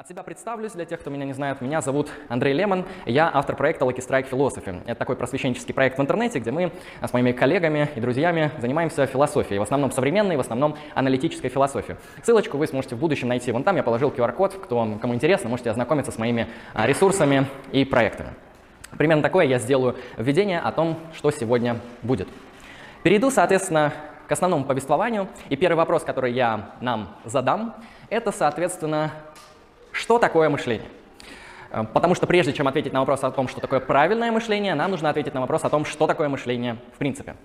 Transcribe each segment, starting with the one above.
От себя представлюсь для тех, кто меня не знает. Меня зовут Андрей Лемон. Я автор проекта Lucky Strike Philosophy. Это такой просвещенческий проект в интернете, где мы с моими коллегами и друзьями занимаемся философией. В основном современной, в основном аналитической философией. Ссылочку вы сможете в будущем найти. Вон там я положил QR-код. Кто, кому интересно, можете ознакомиться с моими а, ресурсами и проектами. Примерно такое я сделаю введение о том, что сегодня будет. Перейду, соответственно, к основному повествованию. И первый вопрос, который я нам задам, это, соответственно, что такое мышление? Э, потому что прежде чем ответить на вопрос о том, что такое правильное мышление, нам нужно ответить на вопрос о том, что такое мышление в принципе.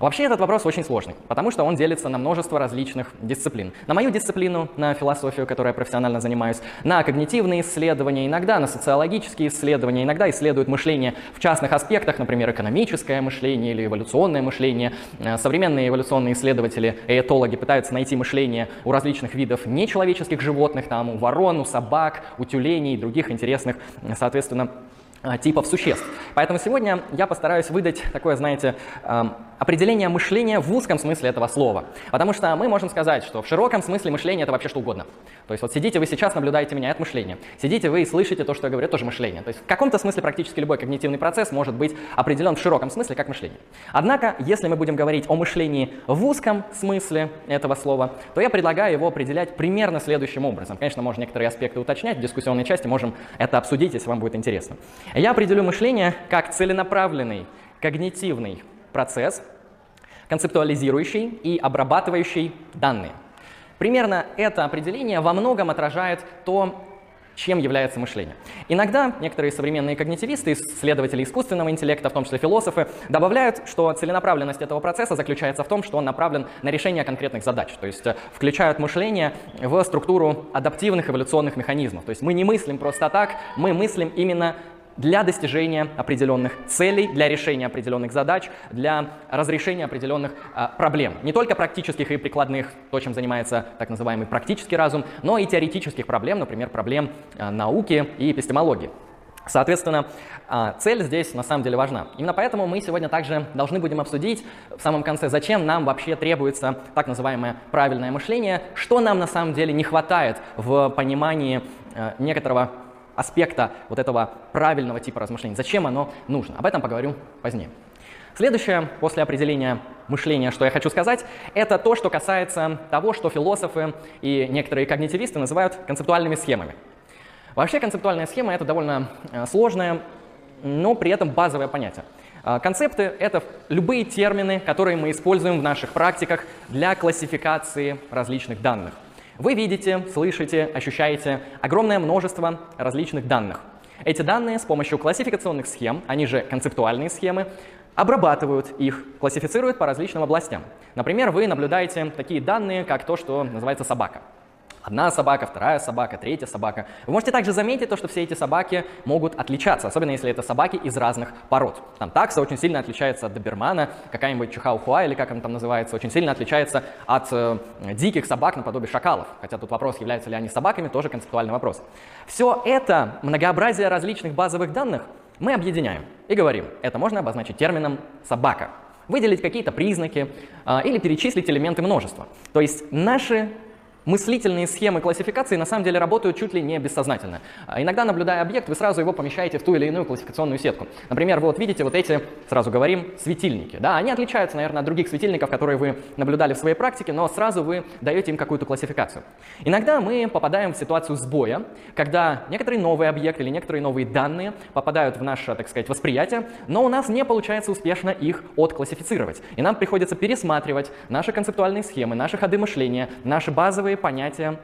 Вообще этот вопрос очень сложный, потому что он делится на множество различных дисциплин. На мою дисциплину, на философию, которой я профессионально занимаюсь, на когнитивные исследования, иногда на социологические исследования, иногда исследуют мышление в частных аспектах, например, экономическое мышление или эволюционное мышление. Э, современные эволюционные исследователи этологи пытаются найти мышление у различных видов нечеловеческих животных, там у ворон, у собак, у тюленей и других интересных, соответственно, э, типов существ. Поэтому сегодня я постараюсь выдать такое, знаете, эм, определение мышления в узком смысле этого слова. Потому что мы можем сказать, что в широком смысле мышление это вообще что угодно. То есть вот сидите вы сейчас, наблюдаете меня, это мышление. Сидите вы и слышите то, что я говорю, это тоже мышление. То есть в каком-то смысле практически любой когнитивный процесс может быть определен в широком смысле как мышление. Однако, если мы будем говорить о мышлении в узком смысле этого слова, то я предлагаю его определять примерно следующим образом. Конечно, можно некоторые аспекты уточнять, в дискуссионной части можем это обсудить, если вам будет интересно. Я определю мышление как целенаправленный когнитивный процесс, концептуализирующий и обрабатывающий данные. Примерно это определение во многом отражает то, чем является мышление. Иногда некоторые современные когнитивисты, исследователи искусственного интеллекта, в том числе философы, добавляют, что целенаправленность этого процесса заключается в том, что он направлен на решение конкретных задач, то есть э, включают мышление в структуру адаптивных эволюционных механизмов. То есть мы не мыслим просто так, мы мыслим именно для достижения определенных целей, для решения определенных задач, для разрешения определенных а, проблем. Не только практических и прикладных, то, чем занимается так называемый практический разум, но и теоретических проблем, например, проблем а, науки и эпистемологии. Соответственно, а, цель здесь на самом деле важна. Именно поэтому мы сегодня также должны будем обсудить в самом конце, зачем нам вообще требуется так называемое правильное мышление, что нам на самом деле не хватает в понимании некоторого аспекта вот этого правильного типа размышления. Зачем оно нужно? Об этом поговорю позднее. Следующее, после определения мышления, что я хочу сказать, это то, что касается того, что философы и некоторые когнитивисты называют концептуальными схемами. Вообще концептуальная схема — это довольно э, сложное, но при этом базовое понятие. Э, концепты — это любые термины, которые мы используем в наших практиках для классификации различных данных. Вы видите, слышите, ощущаете огромное множество различных данных. Эти данные с помощью классификационных схем, они же концептуальные схемы, обрабатывают их, классифицируют по различным областям. Например, вы наблюдаете такие данные, как то, что называется собака. Одна собака, вторая собака, третья собака. Вы можете также заметить то, что все эти собаки могут отличаться, особенно если это собаки из разных пород. Там такса очень сильно отличается от добермана, какая-нибудь чихаухуа или как он там называется, очень сильно отличается от э, диких собак наподобие шакалов. Хотя тут вопрос, являются ли они собаками, тоже концептуальный вопрос. Все это многообразие различных базовых данных мы объединяем и говорим, это можно обозначить термином «собака». Выделить какие-то признаки э, или перечислить элементы множества. То есть наши мыслительные схемы классификации на самом деле работают чуть ли не бессознательно. А иногда, наблюдая объект, вы сразу его помещаете в ту или иную классификационную сетку. Например, вот видите вот эти, сразу говорим, светильники. Да, они отличаются, наверное, от других светильников, которые вы наблюдали в своей практике, но сразу вы даете им какую-то классификацию. Иногда мы попадаем в ситуацию сбоя, когда некоторый новый объект или некоторые новые данные попадают в наше, так сказать, восприятие, но у нас не получается успешно их отклассифицировать. И нам приходится пересматривать наши концептуальные схемы, наши ходы мышления, наши базовые базовые понятия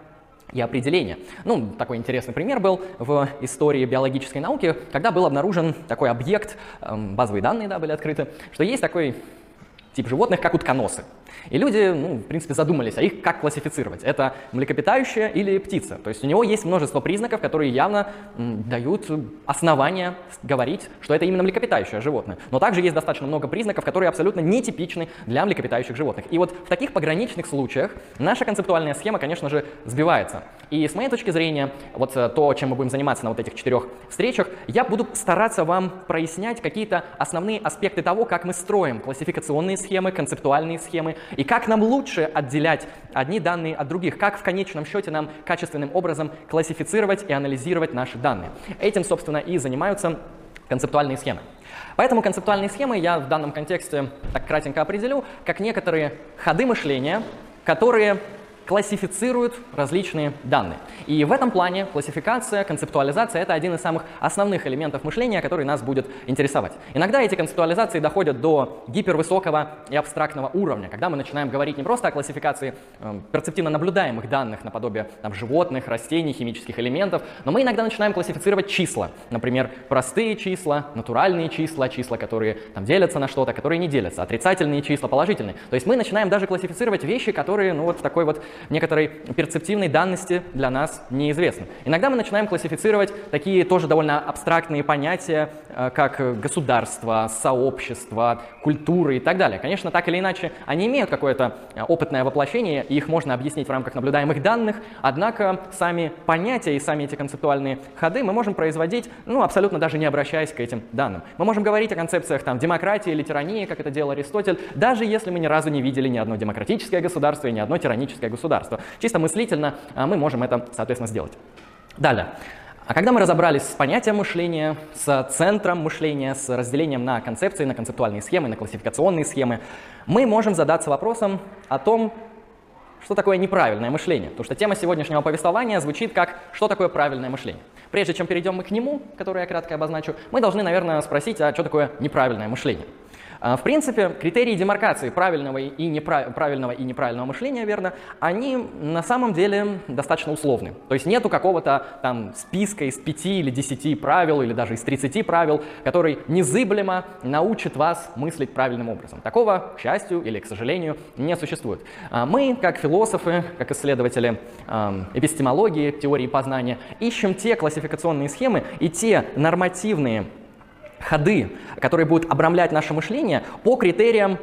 и определения. Ну, такой интересный пример был в истории биологической науки, когда был обнаружен такой объект, эм, базовые данные да, были открыты, что есть такой тип животных, как утконосы. И люди, ну, в принципе, задумались, а их как классифицировать? Это млекопитающее или птица? То есть у него есть множество признаков, которые явно м, дают основания говорить, что это именно млекопитающее животное. Но также есть достаточно много признаков, которые абсолютно нетипичны для млекопитающих животных. И вот в таких пограничных случаях наша концептуальная схема, конечно же, сбивается. И с моей точки зрения, вот э, то, чем мы будем заниматься на вот этих четырех встречах, я буду стараться вам прояснять какие-то основные аспекты того, как мы строим классификационные схемы, концептуальные схемы и как нам лучше отделять одни данные от других, как в конечном счете нам качественным образом классифицировать и анализировать наши данные. Этим, собственно, и занимаются концептуальные схемы. Поэтому концептуальные схемы я в данном контексте так кратенько определю, как некоторые ходы мышления, которые классифицируют различные данные. И в этом плане классификация, концептуализация — это один из самых основных элементов мышления, который нас будет интересовать. Иногда эти концептуализации доходят до гипервысокого и абстрактного уровня, когда мы начинаем говорить не просто о классификации э, перцептивно наблюдаемых данных наподобие там, животных, растений, химических элементов, но мы иногда начинаем классифицировать числа. Например, простые числа, натуральные числа, числа, которые там, делятся на что-то, которые не делятся, отрицательные числа, положительные. То есть мы начинаем даже классифицировать вещи, которые ну, вот в такой вот некоторой перцептивной данности для нас неизвестны. Иногда мы начинаем классифицировать такие тоже довольно абстрактные понятия, э, как государство, сообщество, культура и так далее. Конечно, так или иначе, они имеют какое-то э, опытное воплощение, и их можно объяснить в рамках наблюдаемых данных, однако сами понятия и сами эти концептуальные ходы мы можем производить, ну, абсолютно даже не обращаясь к этим данным. Мы можем говорить о концепциях там, демократии или тирании, как это делал Аристотель, даже если мы ни разу не видели ни одно демократическое государство и ни одно тираническое государство государства. Чисто мыслительно а, мы можем это, соответственно, сделать. Далее. А когда мы разобрались с понятием мышления, с центром мышления, с разделением на концепции, на концептуальные схемы, на классификационные схемы, мы можем задаться вопросом о том, что такое неправильное мышление. Потому что тема сегодняшнего повествования звучит как «что такое правильное мышление?». Прежде чем перейдем мы к нему, который я кратко обозначу, мы должны, наверное, спросить, а что такое неправильное мышление. А, в принципе, критерии демаркации правильного и, неправ... правильного и неправильного мышления, верно, они на самом деле достаточно условны. То есть нету какого-то там списка из пяти или десяти правил, или даже из тридцати правил, который незыблемо научит вас мыслить правильным образом. Такого, к счастью или к сожалению, не существует. А мы, как философы, как исследователи эпистемологии, теории познания, ищем те классификационные схемы и те нормативные ходы, которые будут обрамлять наше мышление по критериям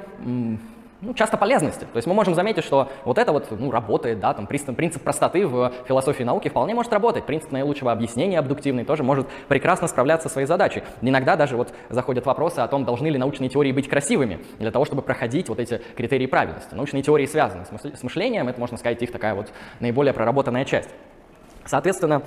ну, часто полезности. То есть мы можем заметить, что вот это вот ну, работает, да, там принцип, принцип простоты в философии науки вполне может работать. Принцип наилучшего объяснения абдуктивный тоже может прекрасно справляться со своей задачей. Иногда даже вот заходят вопросы о том, должны ли научные теории быть красивыми для того, чтобы проходить вот эти критерии правильности. Научные теории связаны с мышлением, это, можно сказать, их такая вот наиболее проработанная часть. Соответственно,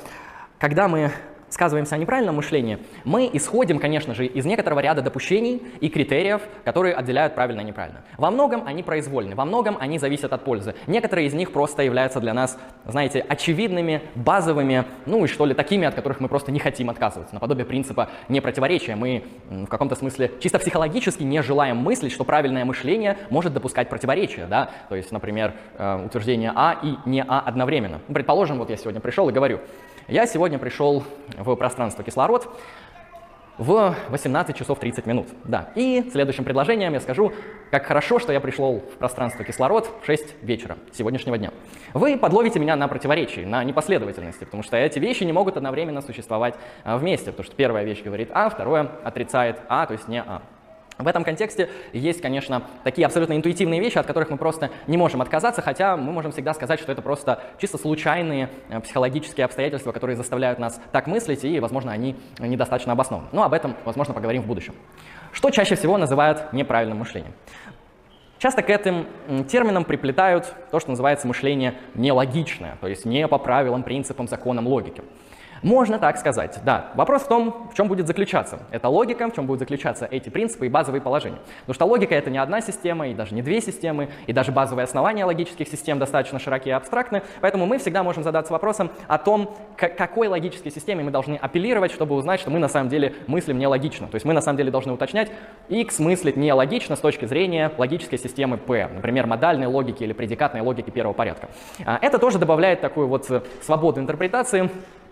когда мы сказываемся о неправильном мышлении, мы исходим, конечно же, из некоторого ряда допущений и критериев, которые отделяют правильно и неправильно. Во многом они произвольны, во многом они зависят от пользы. Некоторые из них просто являются для нас, знаете, очевидными, базовыми, ну и что ли, такими, от которых мы просто не хотим отказываться. Наподобие принципа непротиворечия. Мы в каком-то смысле чисто психологически не желаем мыслить, что правильное мышление может допускать противоречия. Да? То есть, например, э, утверждение А и не А одновременно. Предположим, вот я сегодня пришел и говорю, я сегодня пришел в пространство кислород в 18 часов 30 минут. Да. И следующим предложением я скажу, как хорошо, что я пришел в пространство кислород в 6 вечера сегодняшнего дня. Вы подловите меня на противоречии, на непоследовательности, потому что эти вещи не могут одновременно существовать а, вместе, потому что первая вещь говорит А, второе отрицает А, то есть не А. В этом контексте есть, конечно, такие абсолютно интуитивные вещи, от которых мы просто не можем отказаться, хотя мы можем всегда сказать, что это просто чисто случайные э, психологические обстоятельства, которые заставляют нас так мыслить, и, возможно, они недостаточно обоснованы. Но об этом, возможно, поговорим в будущем. Что чаще всего называют неправильным мышлением? Часто к этим терминам приплетают то, что называется мышление нелогичное, то есть не по правилам, принципам, законам логики. Можно так сказать, да. Вопрос в том, в чем будет заключаться эта логика, в чем будут заключаться эти принципы и базовые положения. Потому что логика — это не одна система, и даже не две системы, и даже базовые основания логических систем достаточно широкие и абстрактны, поэтому мы всегда можем задаться вопросом о том, к какой логической системе мы должны апеллировать, чтобы узнать, что мы на самом деле мыслим нелогично. То есть мы на самом деле должны уточнять, x мыслит нелогично с точки зрения логической системы P, например, модальной логики или предикатной логики первого порядка. А, это тоже добавляет такую вот э, свободу интерпретации,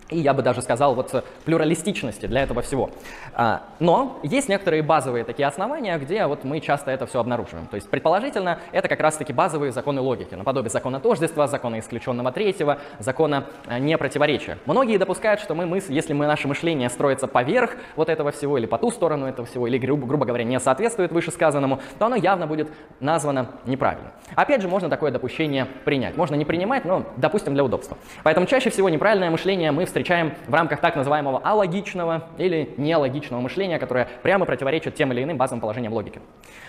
и я бы даже сказал вот э, плюралистичности для этого всего. А, но есть некоторые базовые такие основания, где вот мы часто это все обнаруживаем. То есть предположительно это как раз-таки базовые законы логики, наподобие закона тождества, закона исключенного третьего, закона э, непротиворечия. Многие допускают, что мы, мысль, если мы, наше мышление строится поверх вот этого всего или по ту сторону этого всего, или, грубо, грубо говоря, не соответствует вышесказанному, то оно явно будет названо неправильно. Опять же, можно такое допущение принять. Можно не принимать, но допустим для удобства. Поэтому чаще всего неправильное мышление мы в рамках так называемого алогичного или неалогичного мышления, которое прямо противоречит тем или иным базовым положениям логики.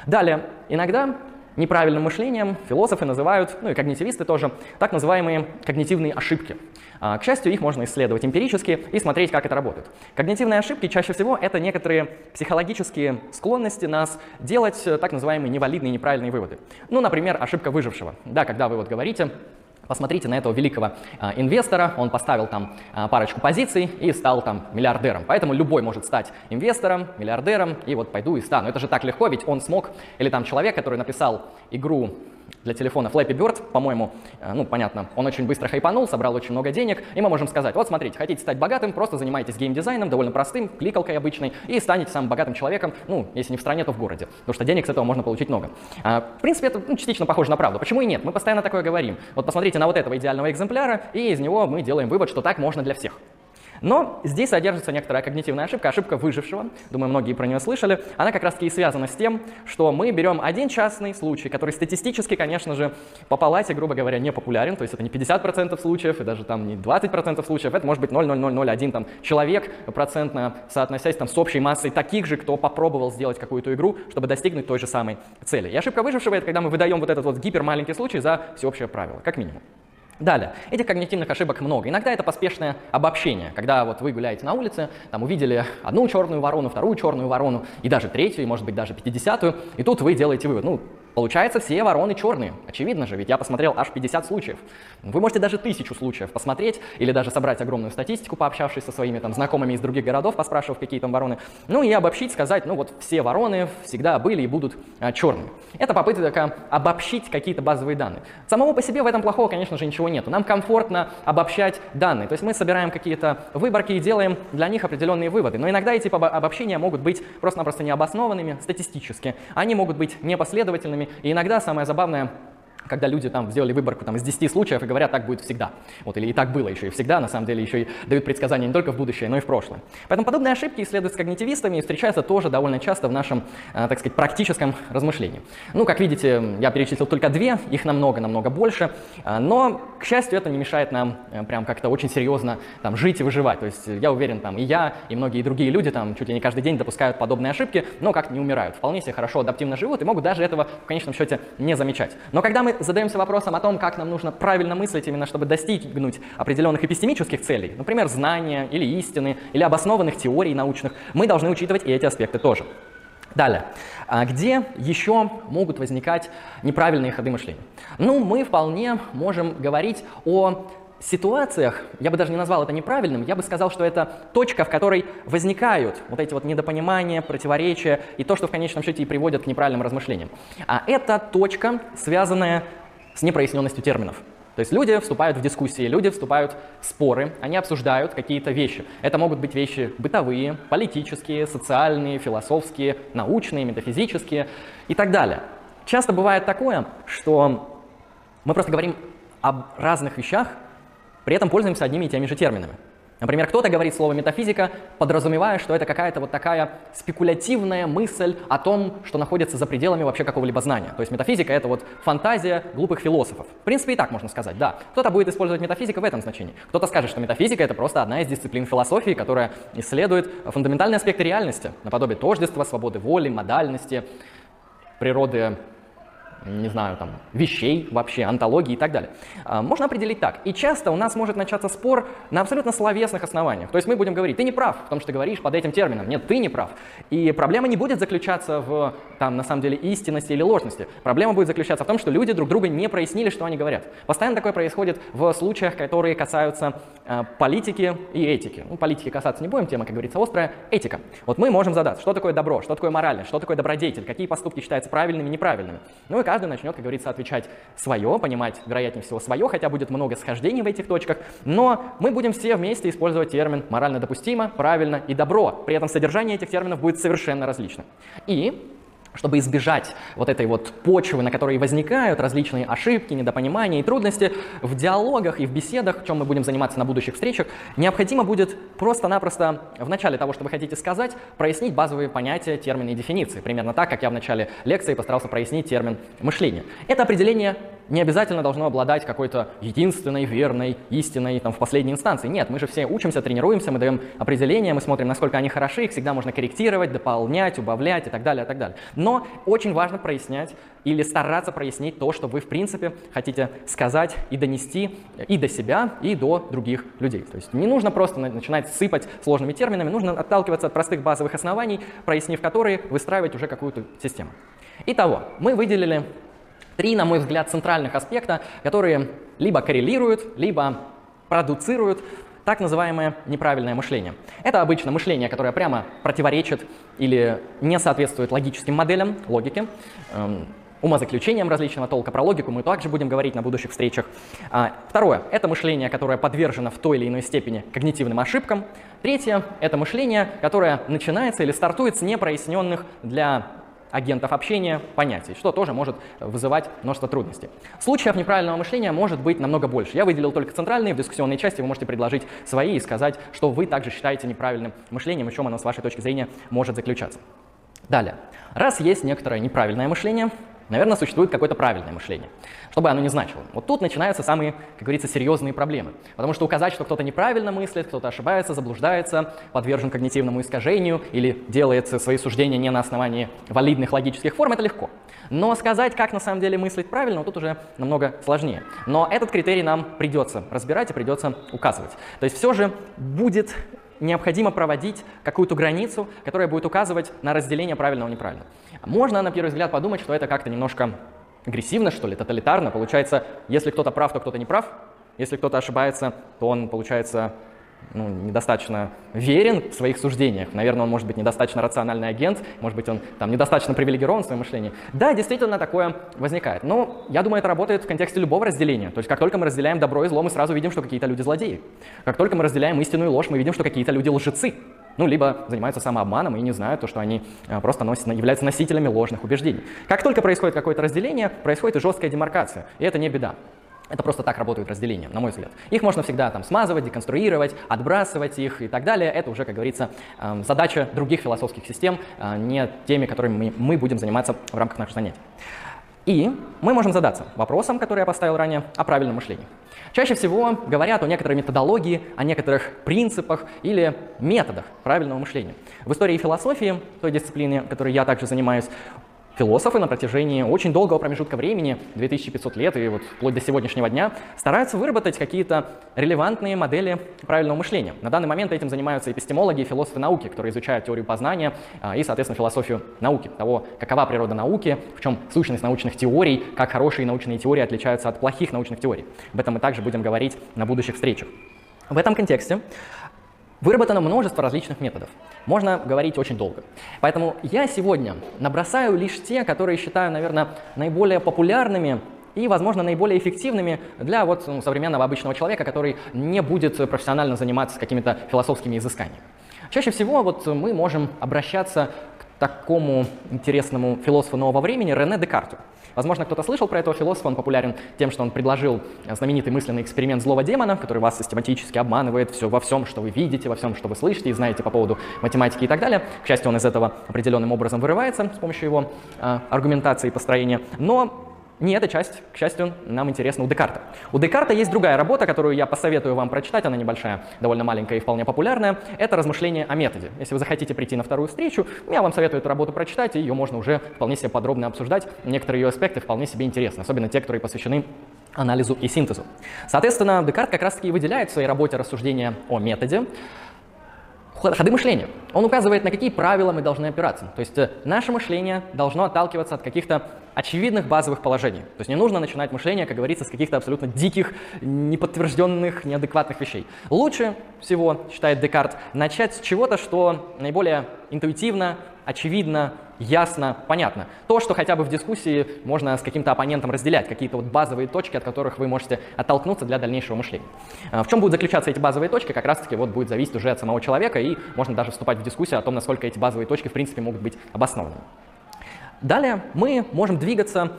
Далее, иногда неправильным мышлением философы называют, ну и когнитивисты тоже, так называемые когнитивные ошибки. А, к счастью, их можно исследовать эмпирически и смотреть, как это работает. Когнитивные ошибки чаще всего это некоторые психологические склонности нас делать э, так называемые невалидные неправильные выводы. Ну, например, ошибка выжившего. Да, когда вы вот говорите, Посмотрите на этого великого а, инвестора, он поставил там а, парочку позиций и стал там миллиардером. Поэтому любой может стать инвестором, миллиардером, и вот пойду и стану. Это же так легко, ведь он смог, или там человек, который написал игру для телефона Flappy Bird, по-моему, э, ну, понятно, он очень быстро хайпанул, собрал очень много денег, и мы можем сказать, вот смотрите, хотите стать богатым, просто занимайтесь геймдизайном, довольно простым, кликалкой обычной, и станете самым богатым человеком, ну, если не в стране, то в городе, потому что денег с этого можно получить много. А, в принципе, это ну, частично похоже на правду. Почему и нет? Мы постоянно такое говорим. Вот посмотрите на вот этого идеального экземпляра, и из него мы делаем вывод, что так можно для всех. Но здесь содержится некоторая когнитивная ошибка, ошибка выжившего. Думаю, многие про нее слышали. Она как раз-таки и связана с тем, что мы берем один частный случай, который статистически, конечно же, по палате, грубо говоря, не популярен. То есть это не 50% случаев и даже там не 20% случаев. Это может быть 0,0001 там, человек, процентно соотносясь там, с общей массой таких же, кто попробовал сделать какую-то игру, чтобы достигнуть той же самой цели. И ошибка выжившего — это когда мы выдаем вот этот вот гипермаленький случай за всеобщее правило, как минимум. Далее, этих когнитивных ошибок много. Иногда это поспешное обобщение, когда вот вы гуляете на улице, там увидели одну черную ворону, вторую черную ворону, и даже третью, и может быть даже пятидесятую, и тут вы делаете вывод, ну, Получается, все вороны черные. Очевидно же, ведь я посмотрел аж 50 случаев. Вы можете даже тысячу случаев посмотреть или даже собрать огромную статистику, пообщавшись со своими там знакомыми из других городов, поспрашивав, какие там вороны. Ну и обобщить, сказать, ну вот все вороны всегда были и будут а, черными. Это попытка обобщить какие-то базовые данные. Самого по себе в этом плохого, конечно же, ничего нету. Нам комфортно обобщать данные. То есть мы собираем какие-то выборки и делаем для них определенные выводы. Но иногда эти обобщения могут быть просто-напросто необоснованными статистически. Они могут быть непоследовательными, и иногда самое забавное, когда люди там сделали выборку там, из 10 случаев и говорят, так будет всегда. Вот, или и так было еще и всегда, на самом деле еще и дают предсказания не только в будущее, но и в прошлое. Поэтому подобные ошибки исследуют с когнитивистами и встречаются тоже довольно часто в нашем, э, так сказать, практическом размышлении. Ну, как видите, я перечислил только две, их намного-намного больше, э, но, к счастью, это не мешает нам э, прям как-то очень серьезно там, жить и выживать. То есть я уверен, там и я, и многие другие люди там чуть ли не каждый день допускают подобные ошибки, но как-то не умирают. Вполне себе хорошо адаптивно живут и могут даже этого в конечном счете не замечать. Но когда мы задаемся вопросом о том, как нам нужно правильно мыслить, именно чтобы достигнуть определенных эпистемических целей, например, знания или истины, или обоснованных теорий научных, мы должны учитывать и эти аспекты тоже. Далее. А где еще могут возникать неправильные ходы мышления? Ну, мы вполне можем говорить о ситуациях, я бы даже не назвал это неправильным, я бы сказал, что это точка, в которой возникают вот эти вот недопонимания, противоречия и то, что в конечном счете и приводит к неправильным размышлениям. А это точка, связанная с непроясненностью терминов. То есть люди вступают в дискуссии, люди вступают в споры, они обсуждают какие-то вещи. Это могут быть вещи бытовые, политические, социальные, философские, научные, метафизические и так далее. Часто бывает такое, что мы просто говорим об разных вещах, при этом пользуемся одними и теми же терминами. Например, кто-то говорит слово метафизика, подразумевая, что это какая-то вот такая спекулятивная мысль о том, что находится за пределами вообще какого-либо знания. То есть метафизика — это вот фантазия глупых философов. В принципе, и так можно сказать, да. Кто-то будет использовать метафизику в этом значении. Кто-то скажет, что метафизика — это просто одна из дисциплин философии, которая исследует фундаментальные аспекты реальности, наподобие тождества, свободы воли, модальности, природы не знаю, там, вещей вообще, антологии и так далее. А, можно определить так. И часто у нас может начаться спор на абсолютно словесных основаниях. То есть мы будем говорить, ты не прав в том, что ты говоришь под этим термином. Нет, ты не прав. И проблема не будет заключаться в, там, на самом деле, истинности или ложности. Проблема будет заключаться в том, что люди друг друга не прояснили, что они говорят. Постоянно такое происходит в случаях, которые касаются э, политики и этики. Ну, политики касаться не будем, тема, как говорится, острая. Этика. Вот мы можем задать, что такое добро, что такое моральность, что такое добродетель, какие поступки считаются правильными неправильными. Ну и начнет, как говорится, отвечать свое, понимать, вероятнее всего, свое, хотя будет много схождений в этих точках, но мы будем все вместе использовать термин морально допустимо, правильно и добро. При этом содержание этих терминов будет совершенно различным. И чтобы избежать вот этой вот почвы, на которой возникают различные ошибки, недопонимания и трудности, в диалогах и в беседах, чем мы будем заниматься на будущих встречах, необходимо будет просто-напросто в начале того, что вы хотите сказать, прояснить базовые понятия, термины и дефиниции. Примерно так, как я в начале лекции постарался прояснить термин мышления. Это определение не обязательно должно обладать какой-то единственной, верной, истинной там, в последней инстанции. Нет, мы же все учимся, тренируемся, мы даем определения, мы смотрим, насколько они хороши, их всегда можно корректировать, дополнять, убавлять и так далее, и так далее. Но очень важно прояснять или стараться прояснить то, что вы, в принципе, хотите сказать и донести и до себя, и до других людей. То есть не нужно просто начинать сыпать сложными терминами, нужно отталкиваться от простых базовых оснований, прояснив которые, выстраивать уже какую-то систему. Итого, мы выделили Три, на мой взгляд, центральных аспекта, которые либо коррелируют, либо продуцируют так называемое неправильное мышление. Это обычно мышление, которое прямо противоречит или не соответствует логическим моделям, логике, эм, умозаключениям различного толка. Про логику мы также будем говорить на будущих встречах. А, второе – это мышление, которое подвержено в той или иной степени когнитивным ошибкам. Третье – это мышление, которое начинается или стартует с непроясненных для агентов общения понятий, что тоже может вызывать множество трудностей. Случаев неправильного мышления может быть намного больше. Я выделил только центральные, в дискуссионной части вы можете предложить свои и сказать, что вы также считаете неправильным мышлением, в чем оно с вашей точки зрения может заключаться. Далее. Раз есть некоторое неправильное мышление, Наверное, существует какое-то правильное мышление, что бы оно ни значило. Вот тут начинаются самые, как говорится, серьезные проблемы. Потому что указать, что кто-то неправильно мыслит, кто-то ошибается, заблуждается, подвержен когнитивному искажению или делает свои суждения не на основании валидных логических форм, это легко. Но сказать, как на самом деле мыслить правильно, вот тут уже намного сложнее. Но этот критерий нам придется разбирать и придется указывать. То есть все же будет необходимо проводить какую-то границу, которая будет указывать на разделение правильного и неправильного. Можно на первый взгляд подумать, что это как-то немножко агрессивно, что ли, тоталитарно. Получается, если кто-то прав, то кто-то не прав. Если кто-то ошибается, то он, получается, ну, недостаточно верен в своих суждениях. Наверное, он может быть недостаточно рациональный агент, может быть, он там недостаточно привилегирован в своем мышлении. Да, действительно, такое возникает. Но я думаю, это работает в контексте любого разделения. То есть, как только мы разделяем добро и зло, мы сразу видим, что какие-то люди злодеи. Как только мы разделяем истину и ложь, мы видим, что какие-то люди лжецы. Ну, либо занимаются самообманом и не знают то, что они а, просто носят, являются носителями ложных убеждений. Как только происходит какое-то разделение, происходит и жесткая демаркация. И это не беда. Это просто так работают разделения, на мой взгляд. Их можно всегда там смазывать, деконструировать, отбрасывать их и так далее. Это уже, как говорится, эм, задача других философских систем, а не теми, которыми мы будем заниматься в рамках наших занятий. И мы можем задаться вопросом, который я поставил ранее, о правильном мышлении. Чаще всего говорят о некоторой методологии, о некоторых принципах или методах правильного мышления. В истории философии, той дисциплине, которой я также занимаюсь, Философы на протяжении очень долгого промежутка времени, 2500 лет и вот вплоть до сегодняшнего дня, стараются выработать какие-то релевантные модели правильного мышления. На данный момент этим занимаются эпистемологи и философы науки, которые изучают теорию познания а, и, соответственно, философию науки, того, какова природа науки, в чем сущность научных теорий, как хорошие научные теории отличаются от плохих научных теорий. Об этом мы также будем говорить на будущих встречах. В этом контексте Выработано множество различных методов. Можно говорить очень долго. Поэтому я сегодня набросаю лишь те, которые считаю, наверное, наиболее популярными и, возможно, наиболее эффективными для вот, ну, современного обычного человека, который не будет профессионально заниматься какими-то философскими изысканиями. Чаще всего вот мы можем обращаться такому интересному философу нового времени Рене Декарту. Возможно, кто-то слышал про этого философа, он популярен тем, что он предложил знаменитый мысленный эксперимент злого демона, который вас систематически обманывает все, во всем, что вы видите, во всем, что вы слышите и знаете по поводу математики и так далее. К счастью, он из этого определенным образом вырывается с помощью его э, аргументации и построения. Но не эта часть, к счастью, нам интересна у Декарта. У Декарта есть другая работа, которую я посоветую вам прочитать, она небольшая, довольно маленькая и вполне популярная. Это размышление о методе. Если вы захотите прийти на вторую встречу, я вам советую эту работу прочитать, и ее можно уже вполне себе подробно обсуждать. Некоторые ее аспекты вполне себе интересны, особенно те, которые посвящены анализу и синтезу. Соответственно, Декарт как раз-таки выделяет в своей работе рассуждения о методе, ходы мышления. Он указывает, на какие правила мы должны опираться. То есть э, наше мышление должно отталкиваться от каких-то очевидных базовых положений. То есть не нужно начинать мышление, как говорится, с каких-то абсолютно диких, неподтвержденных, неадекватных вещей. Лучше всего, считает Декарт, начать с чего-то, что наиболее интуитивно, очевидно, ясно, понятно. То, что хотя бы в дискуссии можно с каким-то оппонентом разделять, какие-то вот базовые точки, от которых вы можете оттолкнуться для дальнейшего мышления. А, в чем будут заключаться эти базовые точки, как раз-таки вот будет зависеть уже от самого человека, и можно даже вступать в дискуссию о том, насколько эти базовые точки в принципе могут быть обоснованными. Далее мы можем двигаться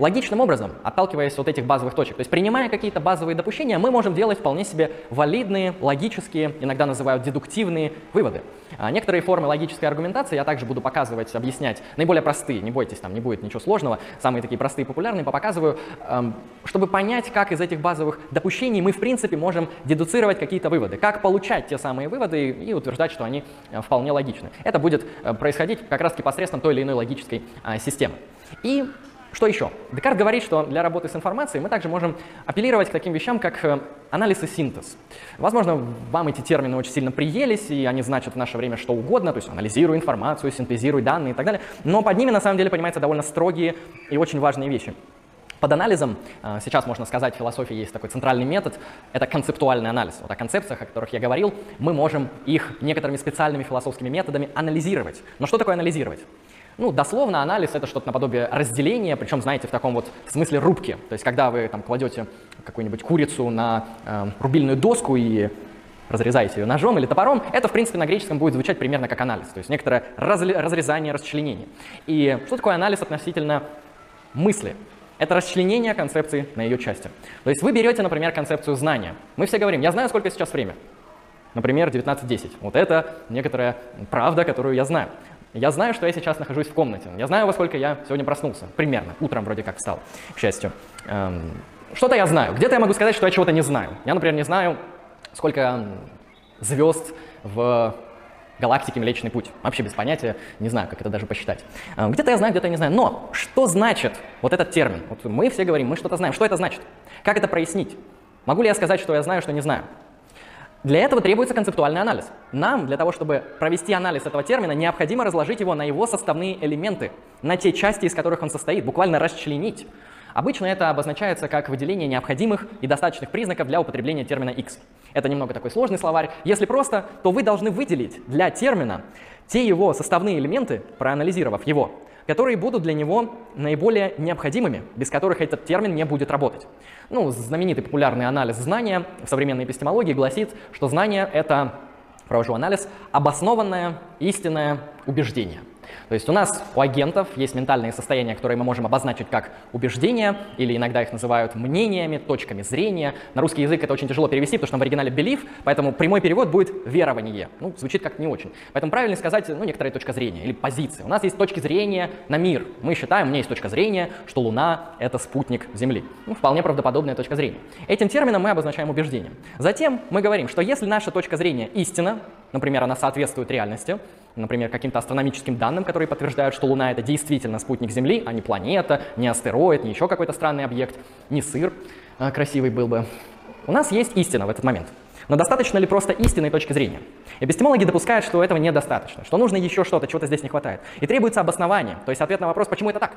логичным образом, отталкиваясь от этих базовых точек. То есть принимая какие-то базовые допущения, мы можем делать вполне себе валидные, логические, иногда называют дедуктивные выводы. А некоторые формы логической аргументации я также буду показывать, объяснять, наиболее простые, не бойтесь, там не будет ничего сложного, самые такие простые, популярные, показываю, эм, чтобы понять, как из этих базовых допущений мы, в принципе, можем дедуцировать какие-то выводы, как получать те самые выводы и, утверждать, что они э, вполне логичны. Это будет э, происходить как раз-таки посредством той или иной логической э, системы. И что еще? Декарт говорит, что для работы с информацией мы также можем апеллировать к таким вещам, как э, анализ и синтез. Возможно, вам эти термины очень сильно приелись, и они значат в наше время что угодно, то есть анализируй информацию, синтезируй данные и так далее, но под ними на самом деле понимаются довольно строгие и очень важные вещи. Под анализом, э, сейчас можно сказать, в философии есть такой центральный метод, это концептуальный анализ. Вот о концепциях, о которых я говорил, мы можем их некоторыми специальными философскими методами анализировать. Но что такое анализировать? Ну, дословно анализ — это что-то наподобие разделения, причем, знаете, в таком вот смысле рубки. То есть, когда вы там кладете какую-нибудь курицу на э, рубильную доску и разрезаете ее ножом или топором, это, в принципе, на греческом будет звучать примерно как анализ, то есть некоторое разрезание, расчленение. И что такое анализ относительно мысли? Это расчленение концепции на ее части. То есть вы берете, например, концепцию знания. Мы все говорим, я знаю, сколько сейчас время. Например, 19.10. Вот это некоторая правда, которую я знаю. Я знаю, что я сейчас нахожусь в комнате. Я знаю, во сколько я сегодня проснулся. Примерно. Утром вроде как встал, к счастью. Эм, что-то я знаю. Где-то я могу сказать, что я чего-то не знаю. Я, например, не знаю, сколько звезд в галактике Млечный Путь. Вообще без понятия, не знаю, как это даже посчитать. Эм, где-то я знаю, где-то я не знаю. Но что значит вот этот термин? Вот мы все говорим, мы что-то знаем. Что это значит? Как это прояснить? Могу ли я сказать, что я знаю, что не знаю? Для этого требуется концептуальный анализ. Нам, для того, чтобы провести анализ этого термина, необходимо разложить его на его составные элементы, на те части, из которых он состоит, буквально расчленить. Обычно это обозначается как выделение необходимых и достаточных признаков для употребления термина X. Это немного такой сложный словарь. Если просто, то вы должны выделить для термина те его составные элементы, проанализировав его, которые будут для него наиболее необходимыми, без которых этот термин не будет работать. Ну, знаменитый популярный анализ знания в современной эпистемологии гласит, что знание — это, провожу анализ, обоснованное истинное убеждение. То есть у нас, у агентов, есть ментальные состояния, которые мы можем обозначить как убеждения, или иногда их называют мнениями, точками зрения. На русский язык это очень тяжело перевести, потому что в оригинале belief, поэтому прямой перевод будет верование. Ну, звучит как не очень. Поэтому правильно сказать, ну, некоторая точка зрения или позиция. У нас есть точки зрения на мир. Мы считаем, у меня есть точка зрения, что Луна — это спутник Земли. Ну, вполне правдоподобная точка зрения. Этим термином мы обозначаем убеждение. Затем мы говорим, что если наша точка зрения истина, например, она соответствует реальности, например, каким-то астрономическим данным, которые подтверждают, что Луна — это действительно спутник Земли, а не планета, не астероид, не еще какой-то странный объект, не сыр а, красивый был бы. У нас есть истина в этот момент. Но достаточно ли просто истинной точки зрения? Эпистемологи допускают, что этого недостаточно, что нужно еще что-то, чего-то здесь не хватает. И требуется обоснование, то есть ответ на вопрос, почему это так.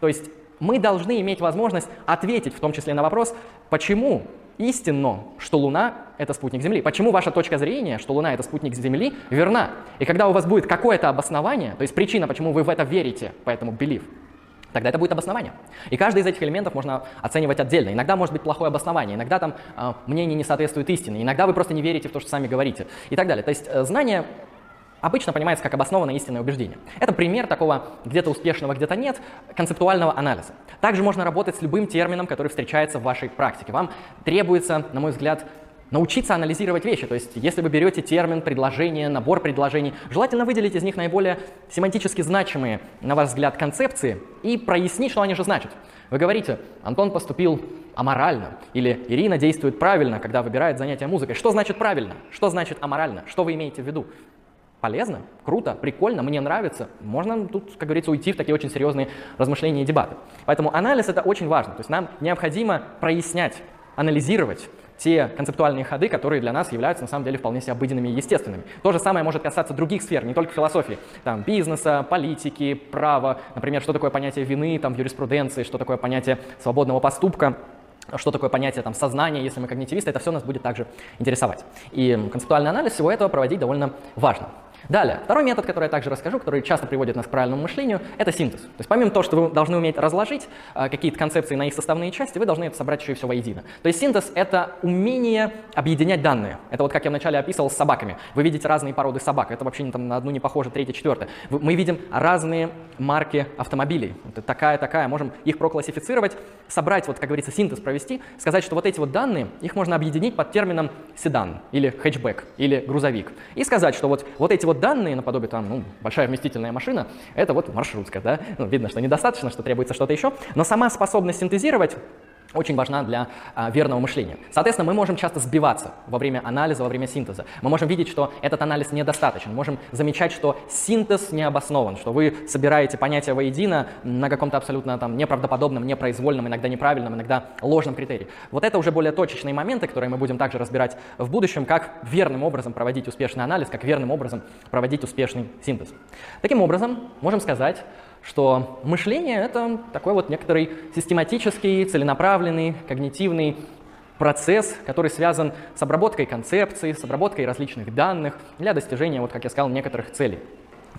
То есть мы должны иметь возможность ответить в том числе на вопрос, почему истинно, что Луна — это спутник Земли. Почему ваша точка зрения, что Луна — это спутник Земли, верна? И когда у вас будет какое-то обоснование, то есть причина, почему вы в это верите, поэтому belief, тогда это будет обоснование. И каждый из этих элементов можно оценивать отдельно. Иногда может быть плохое обоснование, иногда там э, мнение не соответствует истине, иногда вы просто не верите в то, что сами говорите и так далее. То есть э, знание обычно понимается как обоснованное истинное убеждение. Это пример такого где-то успешного, где-то нет, концептуального анализа. Также можно работать с любым термином, который встречается в вашей практике. Вам требуется, на мой взгляд, научиться анализировать вещи. То есть, если вы берете термин, предложение, набор предложений, желательно выделить из них наиболее семантически значимые, на ваш взгляд, концепции и прояснить, что они же значат. Вы говорите, Антон поступил аморально, или Ирина действует правильно, когда выбирает занятие музыкой. Что значит правильно? Что значит аморально? Что вы имеете в виду? Полезно, круто, прикольно, мне нравится, можно тут, как говорится, уйти в такие очень серьезные размышления и дебаты. Поэтому анализ это очень важно. То есть нам необходимо прояснять, анализировать те концептуальные ходы, которые для нас являются на самом деле вполне себе обыденными и естественными. То же самое может касаться других сфер, не только философии, там, бизнеса, политики, права, например, что такое понятие вины там, в юриспруденции, что такое понятие свободного поступка что такое понятие там, сознания, если мы когнитивисты, это все нас будет также интересовать. И концептуальный анализ всего этого проводить довольно важно. Далее, второй метод, который я также расскажу, который часто приводит нас к правильному мышлению, это синтез. То есть помимо того, что вы должны уметь разложить э, какие-то концепции на их составные части, вы должны это собрать еще и все воедино. То есть синтез — это умение объединять данные. Это вот как я вначале описывал с собаками. Вы видите разные породы собак, это вообще там, на одну не похоже, третья, четвертая. Мы видим разные марки автомобилей. Это такая, такая, можем их проклассифицировать, собрать, вот как говорится, синтез провести, сказать, что вот эти вот данные, их можно объединить под термином седан или хэтчбэк или грузовик. И сказать, что вот, вот эти вот данные, наподобие там, ну, большая вместительная машина, это вот маршрутка, да, ну, видно, что недостаточно, что требуется что-то еще, но сама способность синтезировать очень важна для а, верного мышления. Соответственно, мы можем часто сбиваться во время анализа, во время синтеза. Мы можем видеть, что этот анализ недостаточен. Мы можем замечать, что синтез не обоснован, что вы собираете понятия воедино на каком-то абсолютно там неправдоподобном, непроизвольном, иногда неправильном, иногда ложном критерии. Вот это уже более точечные моменты, которые мы будем также разбирать в будущем, как верным образом проводить успешный анализ, как верным образом проводить успешный синтез. Таким образом, можем сказать, что мышление — это такой вот некоторый систематический, целенаправленный, когнитивный процесс, который связан с обработкой концепций, с обработкой различных данных для достижения, вот как я сказал, некоторых целей.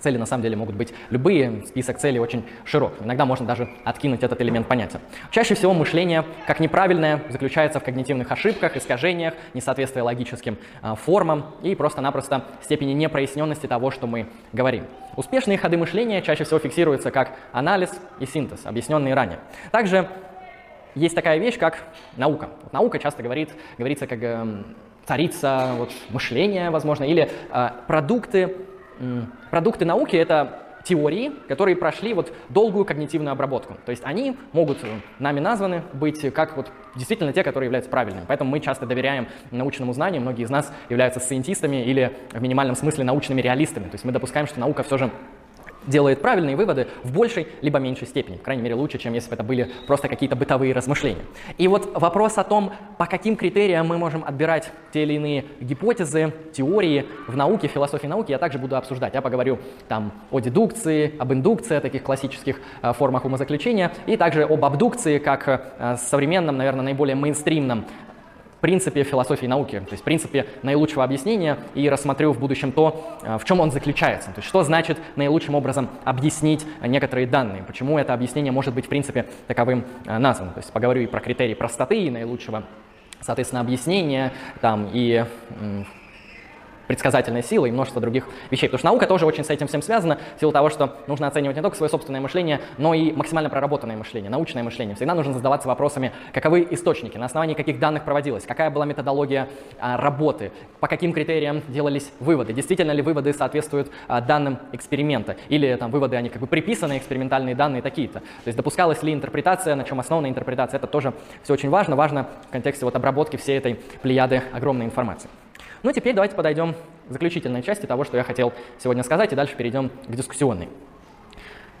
Цели на самом деле могут быть любые, список целей очень широк. Иногда можно даже откинуть этот элемент понятия. Чаще всего мышление, как неправильное, заключается в когнитивных ошибках, искажениях, несоответствии логическим э, формам и просто-напросто степени непроясненности того, что мы говорим. Успешные ходы мышления чаще всего фиксируются как анализ и синтез, объясненные ранее. Также есть такая вещь, как наука. Вот наука часто говорит, говорится как э, царица вот, мышления, возможно, или э, продукты Продукты науки — это теории, которые прошли вот долгую когнитивную обработку. То есть они могут э, нами названы быть как вот действительно те, которые являются правильными. Поэтому мы часто доверяем научному знанию. Многие из нас являются сcientistами или в минимальном смысле научными реалистами. То есть мы допускаем, что наука все же делает правильные выводы в большей либо меньшей степени. В крайней мере, лучше, чем если бы это были просто какие-то бытовые размышления. И вот вопрос о том, по каким критериям мы можем отбирать те или иные гипотезы, теории в науке, философии науки, я также буду обсуждать. Я поговорю там о дедукции, об индукции, о таких классических э, формах умозаключения, и также об абдукции, как э, современном, наверное, наиболее мейнстримном принципе философии науки, то есть принципе наилучшего объяснения, и рассмотрю в будущем то, э, в чем он заключается. То есть что значит наилучшим образом объяснить некоторые данные, почему это объяснение может быть в принципе таковым э, названо. То есть поговорю и про критерии простоты и наилучшего соответственно, объяснения, там, и предсказательной силы и множество других вещей. Потому что наука тоже очень с этим всем связана, в силу того, что нужно оценивать не только свое собственное мышление, но и максимально проработанное мышление, научное мышление. Всегда нужно задаваться вопросами, каковы источники, на основании каких данных проводилось, какая была методология а, работы, по каким критериям делались выводы, действительно ли выводы соответствуют а, данным эксперимента, или там выводы, они как бы приписаны, экспериментальные данные такие-то. То есть допускалась ли интерпретация, на чем основана интерпретация, это тоже все очень важно, важно в контексте вот обработки всей этой плеяды огромной информации. Ну, теперь давайте подойдем к заключительной части того, что я хотел сегодня сказать, и дальше перейдем к дискуссионной.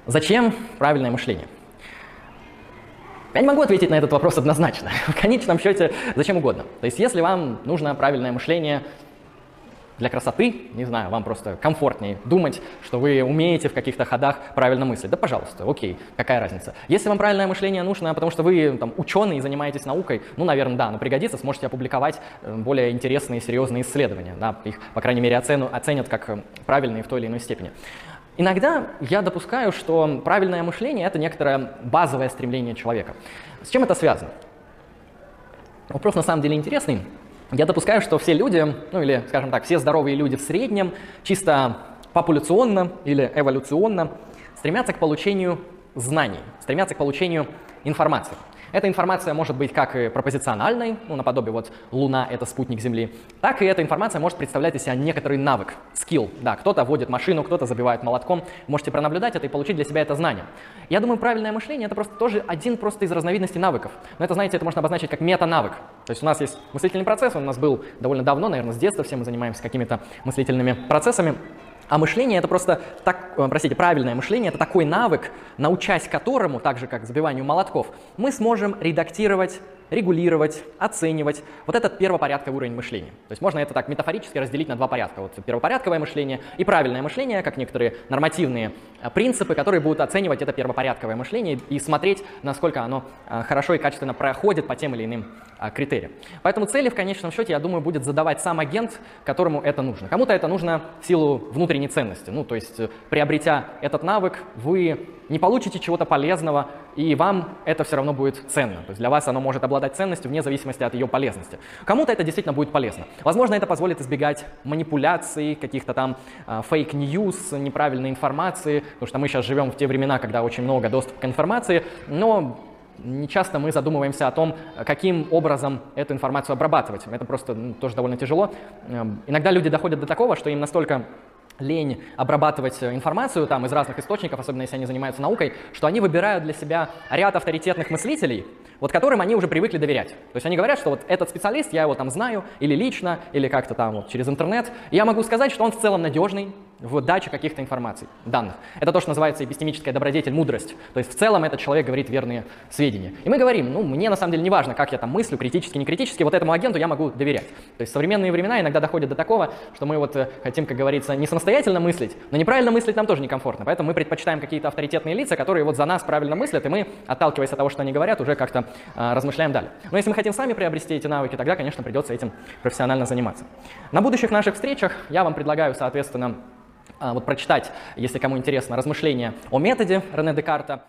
Зачем правильное мышление? Я не могу ответить на этот вопрос однозначно. В конечном счете, зачем угодно. То есть, если вам нужно правильное мышление для красоты, не знаю, вам просто комфортнее думать, что вы умеете в каких-то ходах правильно мыслить. Да, пожалуйста, окей, какая разница. Если вам правильное мышление нужно, потому что вы там ученый и занимаетесь наукой, ну, наверное, да, но пригодится, сможете опубликовать э, более интересные, серьезные исследования. Да, их, по крайней мере, оцену, оценят как э, правильные в той или иной степени. Иногда я допускаю, что правильное мышление – это некоторое базовое стремление человека. С чем это связано? Вопрос на самом деле интересный. Я допускаю, что все люди, ну или, скажем так, все здоровые люди в среднем, чисто популяционно или эволюционно, стремятся к получению знаний, стремятся к получению информации. Эта информация может быть как пропозициональной, ну, наподобие вот Луна — это спутник Земли, так и эта информация может представлять из себя некоторый навык, скилл. Да, кто-то водит машину, кто-то забивает молотком. Можете пронаблюдать это и получить для себя это знание. Я думаю, правильное мышление — это просто тоже один просто из разновидностей навыков. Но это, знаете, это можно обозначить как мета-навык. То есть у нас есть мыслительный процесс, он у нас был довольно давно, наверное, с детства все мы занимаемся какими-то мыслительными процессами. А мышление это просто, так, э, простите, правильное мышление это такой навык, научась которому, так же как забиванию молотков, мы сможем редактировать регулировать, оценивать. Вот этот первопорядковый уровень мышления. То есть можно это так метафорически разделить на два порядка. Вот первопорядковое мышление и правильное мышление, как некоторые нормативные принципы, которые будут оценивать это первопорядковое мышление и смотреть, насколько оно а, хорошо и качественно проходит по тем или иным а, критериям. Поэтому цели в конечном счете, я думаю, будет задавать сам агент, которому это нужно. Кому-то это нужно в силу внутренней ценности. Ну, то есть, э, приобретя этот навык, вы не получите чего-то полезного, и вам это все равно будет ценно. То есть для вас оно может обладать ценностью вне зависимости от ее полезности. Кому-то это действительно будет полезно. Возможно, это позволит избегать манипуляций, каких-то там fake news, э, неправильной информации, потому что мы сейчас живем в те времена, когда очень много доступа к информации, но не часто мы задумываемся о том, каким образом эту информацию обрабатывать. Это просто ну, тоже довольно тяжело. Эм, иногда люди доходят до такого, что им настолько лень обрабатывать информацию там из разных источников, особенно если они занимаются наукой, что они выбирают для себя ряд авторитетных мыслителей, вот которым они уже привыкли доверять. То есть они говорят, что вот этот специалист, я его там знаю, или лично, или как-то там вот через интернет, и я могу сказать, что он в целом надежный, в даче каких-то информаций, данных. Это то, что называется эпистемическая добродетель, мудрость. То есть в целом этот человек говорит верные сведения. И мы говорим, ну, мне на самом деле не важно, как я там мыслю, критически, не критически, вот этому агенту я могу доверять. То есть современные времена иногда доходят до такого, что мы вот э, хотим, как говорится, не самостоятельно мыслить, но неправильно мыслить нам тоже некомфортно. Поэтому мы предпочитаем какие-то авторитетные лица, которые вот за нас правильно мыслят, и мы, отталкиваясь от того, что они говорят, уже как-то э, размышляем далее. Но если мы хотим сами приобрести эти навыки, тогда, конечно, придется этим профессионально заниматься. На будущих наших встречах я вам предлагаю, соответственно, вот прочитать, если кому интересно, размышления о методе Рене Декарта.